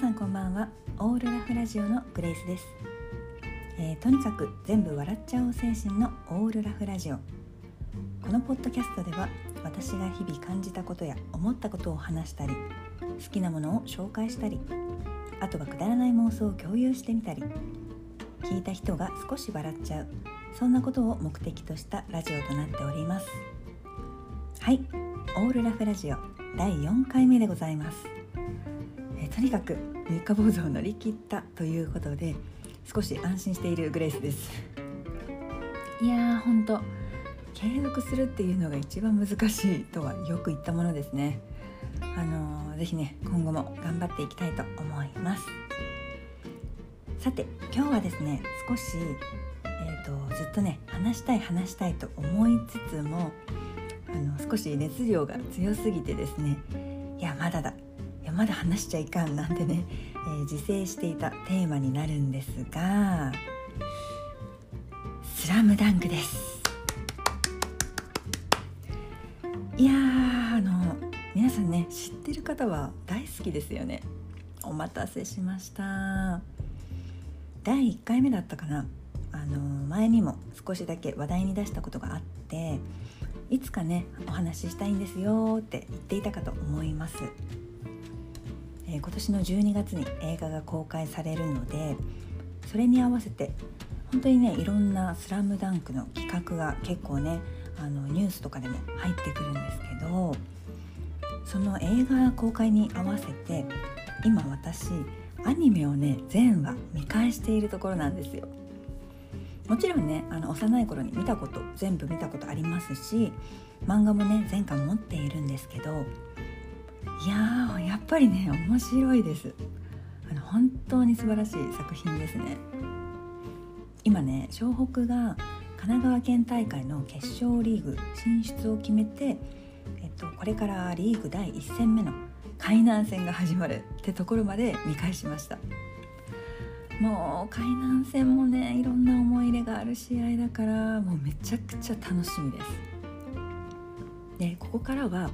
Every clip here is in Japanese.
さんこんばんは。オールラフラジオのグレイスです、えー、とにかく全部笑っちゃおう精神のオールラフラジオ。このポッドキャストでは私が日々感じたことや思ったことを話したり好きなものを紹介したりあとはくだらない妄想を共有してみたり聞いた人が少し笑っちゃうそんなことを目的としたラジオとなっております。はい。オールラフラジオ第4回目でございます。えとにかく三日坊主を乗り切ったということで少し安心しているグレイスです。いやーほんと。継続するっていうのが一番難しいとはよく言ったものですね。あのー、ぜひね今後も頑張っていきたいと思います。さて今日はですね少し、えーと、ずっとね話したい話したいと思いつつもあの少し熱量が強すぎてですねいやまだだ。まだ話しちゃいかんなんてね、えー、自制していたテーマになるんですが「スラムダンクです。いやあの皆さんね知ってる方は大好きですよね。お待たせしました。第1回目だったかな。あの前にも少しだけ話題に出したことがあっていつかねお話ししたいんですよって言っていたかと思います。えー、今年の12月に映画が公開されるのでそれに合わせて本当にねいろんな「スラムダンクの企画が結構ねあのニュースとかでも入ってくるんですけどその映画公開に合わせて今私アニメをね全話見返しているところなんですよ。もちろんねあの幼い頃に見たこと全部見たことありますし漫画もね前巻持っているんですけどいややっぱりね面白いです。あの本当に素晴らしい作品ですね。今ね湘北が神奈川県大会の決勝リーグ進出を決めて、えっと、これからリーグ第1戦目の海南戦が始まるってところまで 見返しました。もう海南戦もねいろんな思い入れがある試合だからもうめちゃくちゃ楽しみです。でここからは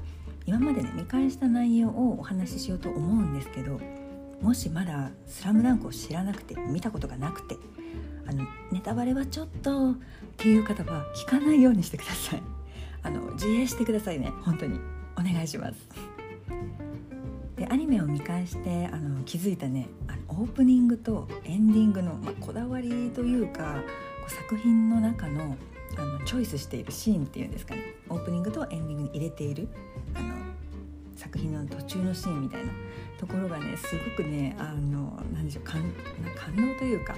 今までね見返した内容をお話ししようと思うんですけどもしまだ「スラムダンクを知らなくて見たことがなくてあのネタバレはちょっとっていう方は聞かないようにしてください。あの自衛してくださいね。本当に。お願いします。でアニメを見返してあの気づいたねあのオープニングとエンディングの、まあ、こだわりというかこう作品の中のあのチョイスしているシーンっていうんですかね。オープニングとエンディングに入れている。作品の途中のシーンみたいなところがねすごくねあの何でしょう感感動というか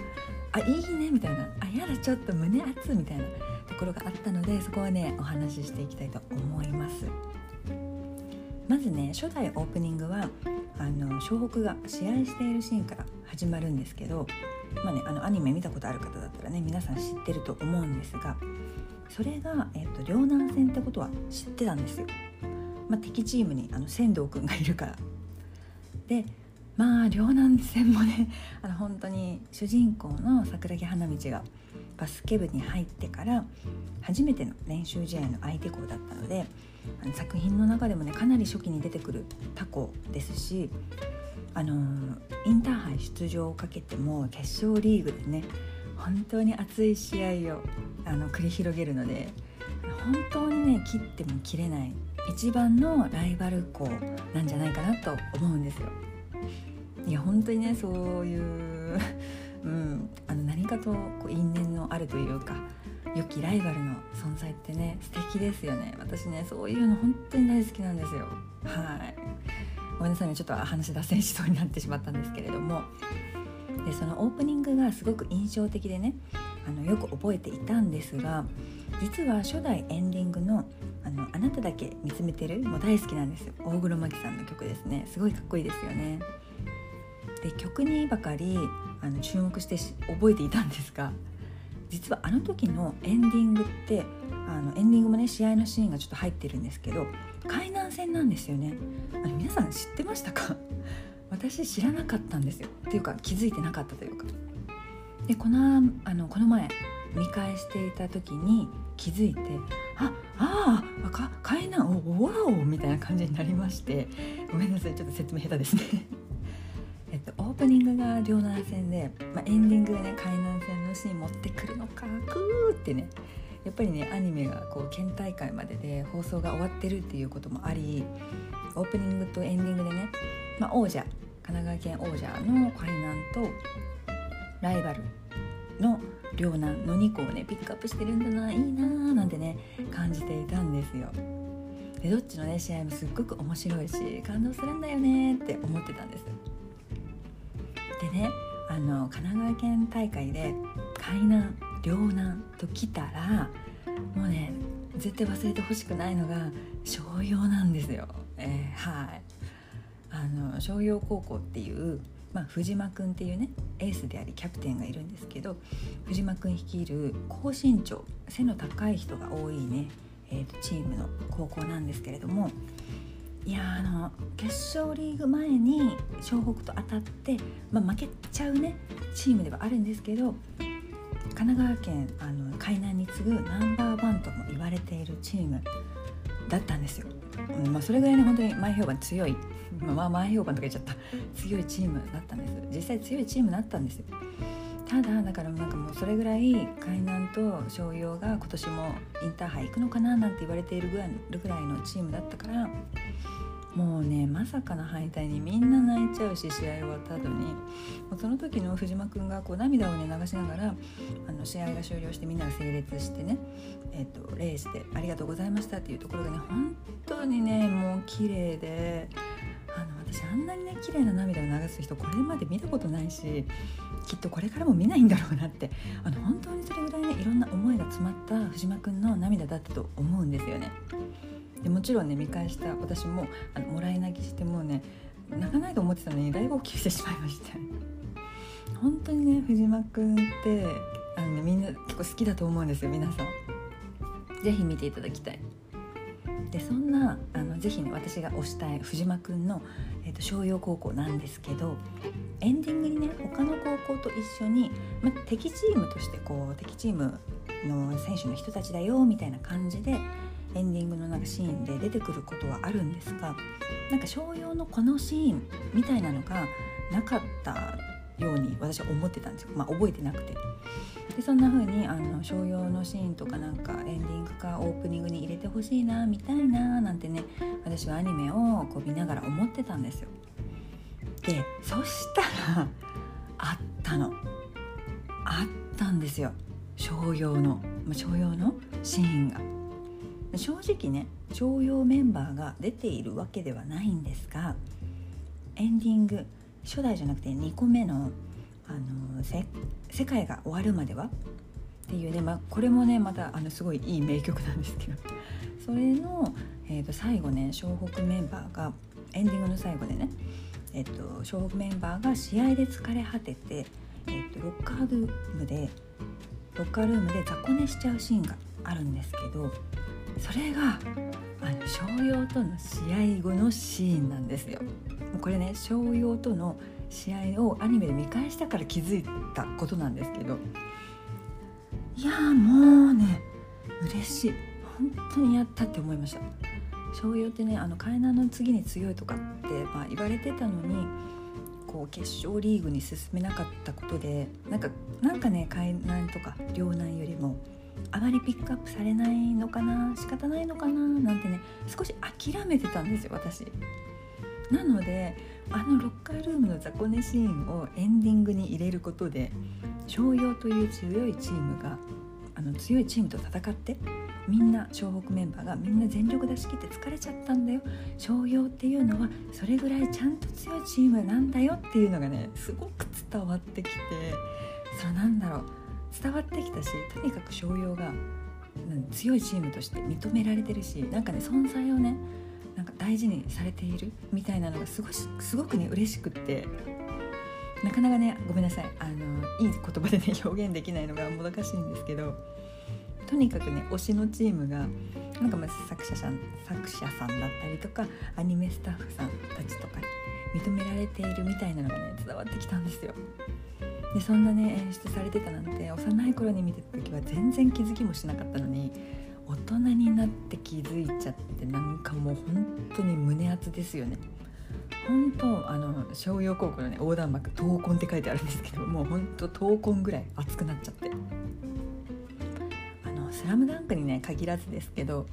あいいねみたいなあやだちょっと胸熱みたいなところがあったのでそこはねお話ししていきたいと思います。まずね初代オープニングはあの湘北が試合しているシーンから始まるんですけどまあねあのアニメ見たことある方だったらね皆さん知ってると思うんですがそれが、えっと、両南戦ってことは知ってたんですよ。まあ、敵チームにあの仙道くんがいるから。でまあ両南戦もね あの本当に主人公の桜木花道がバスケ部に入ってから初めての練習試合の相手校だったのであの作品の中でもねかなり初期に出てくるタコですしあのインターハイ出場をかけても決勝リーグでね本当に熱い試合をあの繰り広げるので本当にね切っても切れない一番のライバル校なんじゃないかなと思うんですよ。いや本当にねそういう、うん、あの何かとこう因縁のあるというか良きライバルの存在ってね素敵ですよね。私ねそういうの本当に大好きなんですよ。はい。ごめんなさいねちょっと話脱線しそうになってしまったんですけれども。でそのオープニングがすごく印象的でねあのよく覚えていたんですが実は初代エンディングの「あのあなただけ見つめてる」も大好きなんですよ。大黒摩季さんの曲ですね。すごいかっこいいですよね。で曲にばかりあの注目して覚えていたんですが実はあの時のエンディングってあのエンディングもね試合のシーンがちょっと入ってるんですけど海南戦なんですよね。あの皆さん知ってましたか？私知らなかったんですよ。っていうか気づいてなかったというか。でこのあのこの前見返していた時に気づいてあああか海南おわおみたいな感じになりまして。ごめんなさいちょっと説明下手ですね。えっとオープニングが両南戦で、まあ、エンディングがね海南戦のシーン持ってくるのかクーってね。やっぱりねアニメがこう県大会までで放送が終わってるっていうこともありオープニングとエンディングでね、まあ、王者神奈川県王者の海南とライバルの両南の2個をねピックアップしてるんだないいなーなんてね感じていたんですよ。でどっちのね試合もすっごく面白いし感動するんだよねって思ってたんです。でねあの神奈川県大会で海南両南と来たらもうね絶対忘れてほしくないのが商用なんですよ。えー、はいあの商用高校っていう、まあ、藤間くんっていうねエースでありキャプテンがいるんですけど藤間くん率いる高身長背の高い人が多いね、えーと、チームの高校なんですけれどもいやあの決勝リーグ前に湘北と当たって、まあ、負けちゃうねチームではあるんですけど神奈川県あの海南に次ぐナンバーワンとも言われているチームだったんですよ。うんまあ、それぐらいね本当に前評判強い、まあ、前評判とか言っちゃった。強いチームだったんです。実際強いチームだったんですよ。ただだからなんかもうそれぐらい海南と商用が今年もインターハイ行くのかななんて言われているぐらいのチームだったからまさかの敗退にみんな泣いちゃうし試合終わった後に。その時の藤間君がこう涙をね流しながらあの試合が終了してみんなが整列してね、えーと、礼して「ありがとうございました」っていうところがね本当にねもう綺麗であの私あんなにね綺麗な涙を流す人これまで見たことないしきっとこれからも見ないんだろうなってあの本当にそれぐらいねいろんな思いが詰まった藤間君の涙だったと思うんですよね。でもちろんね見返した私もあのもらい泣きしてもうね泣かないと思ってたのに大号泣してしまいまして本当にね藤間くんってあの、ね、みんな結構好きだと思うんですよ皆さん。是非見ていただきたい。でそんなあのぜひね私が推したい藤間くんの、えーと、商用高校なんですけどエンディングにね他の高校と一緒に、ま、敵チームとしてこう敵チームの選手の人たちだよみたいな感じでエンディングのなんかシーンで出てくることはあるんですがなんか商用のこのシーンみたいなのがなかったように私は思ってたんですよ、まあ、覚えてなくて。でそんな風にあの商用のシーンとかなんかエンディングかオープニングに入れてほしいなみたいななんてね私はアニメをこう見ながら思ってたんですよ。でそしたらあったのあったんですよ商用の商用のシーンが。正直ね徴用メンバーが出ているわけではないんですがエンディング初代じゃなくて2個目の「あの世界が終わるまでは」っていうね、まあ、これもねまたあのすごいいい名曲なんですけどそれの、えー、と最後ね湘北メンバーがエンディングの最後でね、えー、と湘北メンバーが試合で疲れ果てて、えー、とロッカールームでロッカールームで雑魚寝しちゃうシーンがあるんですけどそれがあの商用との試合後のシーンなんですよ。これね商用との試合をアニメで見返したから気づいたことなんですけど。いやもうね嬉しい。本当にやったって思いました。商用ってねあの海南の次に強いとかって、まあ、言われてたのにこう決勝リーグに進めなかったことでなんかなんかね海南とか両南よりもあまりピックアップされないのかな仕方ないのかななんてね少し諦めてたんですよ私。なのであのロッカールームの雑魚寝シーンをエンディングに入れることで商用という強いチームがあの強いチームと戦ってみんな湘北メンバーがみんな全力出し切って疲れちゃったんだよ。商用っていうのはそれぐらいちゃんと強いチームなんだよ。っていうのがねすごく伝わってきてそうなんだろう。伝わってきたしとにかく商用が強いチームとして認められてるしなんかね存在をねなんか大事にされているみたいなのがすごすごくね嬉しくってなかなかねごめんなさいあのいい言葉でね表現できないのがもどかしいんですけどとにかくね推しのチームがなんかま作者さん作者さんだったりとかアニメスタッフさんたちとかに認められているみたいなのがね伝わってきたんですよ。でそんなね演出されてたなんて幼い頃に見てた時は全然気づきもしなかったのに大人になって気づいちゃってなんかもう本当に胸熱ですよね。本当あの商業高校のね横断幕闘魂って書いてあるんですけどもう本当闘魂ぐらい熱くなっちゃって。あの「スラムダンクにね限らずですけど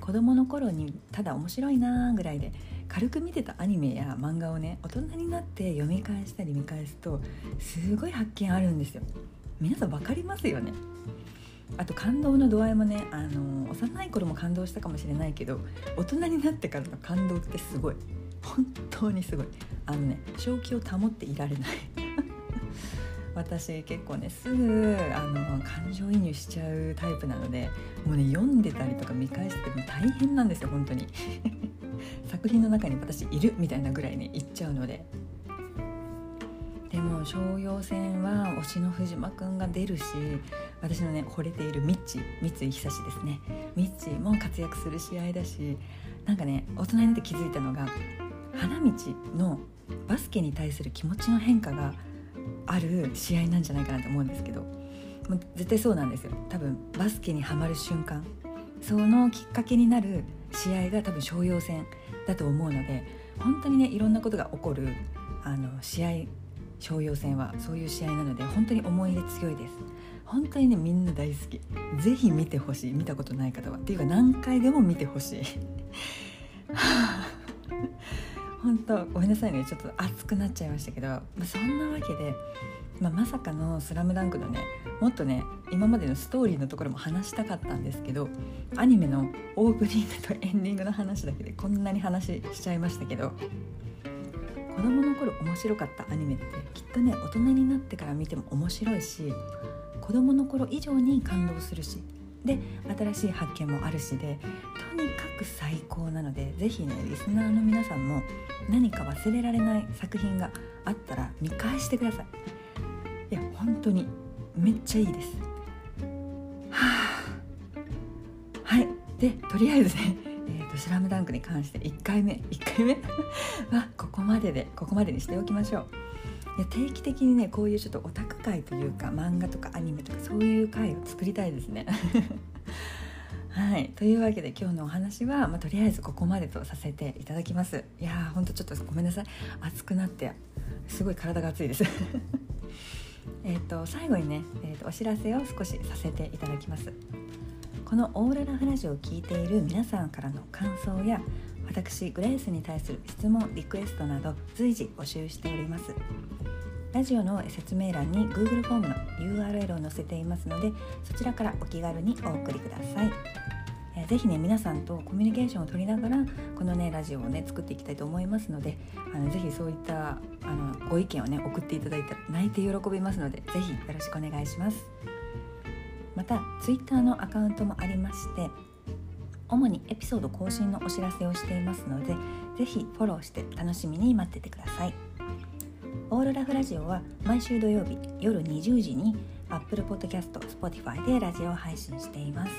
子供の頃にただ面白いなぐらいで軽く見てたアニメや漫画をね大人になって読み返したり見返すとすごい発見あるんですよ。皆さん分かりますよね。あと感動の度合いもねあの幼い頃も感動したかもしれないけど大人になってからの感動ってすごい。本当にすごい。あのね正気を保っていられない。私結構ねすぐあの感情移入しちゃうタイプなのでもうね読んでたりとか見返してても大変なんですよ本当に。作品の中に私いるみたいなぐらいね言っちゃうので。でも商用戦は推しの藤間くんが出るし私のね惚れているミッチ三井久志ですね。ミッチも活躍する試合だしなんかね大人になって気づいたのが花道のバスケに対する気持ちの変化がある試合なんじゃないかなと思うんですけどもう絶対そうなんですよ。多分バスケにはまる瞬間そのきっかけになる試合が多分商用戦だと思うので本当にねいろんなことが起こるあの試合商用戦はそういう試合なので本当に思い入れ強いです。本当にねみんな大好き。ぜひ見てほしい。見たことない方は。っていうか何回でも見てほしい。本当ごめんなさいね。ちょっと熱くなっちゃいましたけど、まあ、そんなわけで、まあ、まさかの「スラムダンクのねもっとね今までのストーリーのところも話したかったんですけどアニメのオープニングとエンディングの話だけでこんなに話しちゃいましたけど。子供の頃面白かったアニメってきっとね大人になってから見ても面白いし子供の頃以上に感動するしで新しい発見もあるしでとにかく最高なので是非ねリスナーの皆さんも何か忘れられない作品があったら見返してください。いや本当にめっちゃいいです。はあ。はい。でとりあえずねえーと「スラムダンクに関して1回目1回目？はここまででここまでにしておきましょう。いや定期的にねこういうちょっとオタク会というか漫画とかアニメとかそういう会を作りたいですね。はい。というわけで今日のお話は、まあ、とりあえずここまでとさせていただきます。いやーほんとちょっとごめんなさい。熱くなってすごい体が熱いです。えと最後にね、えーと、お知らせを少しさせていただきます。このオーロラフラジオを聞いている皆さんからの感想や私グレースに対する質問リクエストなど随時募集しております。ラジオの説明欄に Google フォームの URL を載せていますのでそちらからお気軽にお送りください。えー、ぜひね皆さんとコミュニケーションを取りながらこのねラジオをね作っていきたいと思いますのであのぜひそういったあのご意見をね送っていただいたら泣いて喜びますのでぜひよろしくお願いします。また Twitter のアカウントもありまして主にエピソード更新のお知らせをしていますのでぜひフォローして楽しみに待っててください。オーロラフラジオは毎週土曜日夜20時に Apple Podcast、Spotify でラジオを配信しています。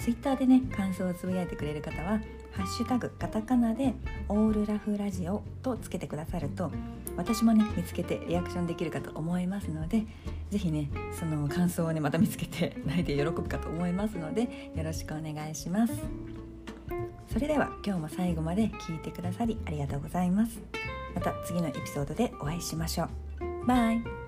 ツイッターでね感想をつぶやいてくれる方は「ハッシュタグカタカナ」で「オールラフラジオ」とつけてくださると私もね見つけてリアクションできるかと思いますので是非ねその感想をねまた見つけて泣いて喜ぶかと思いますのでよろしくお願いします。それでは今日も最後まで聞いてくださりありがとうございます。また次のエピソードでお会いしましょう。バイ。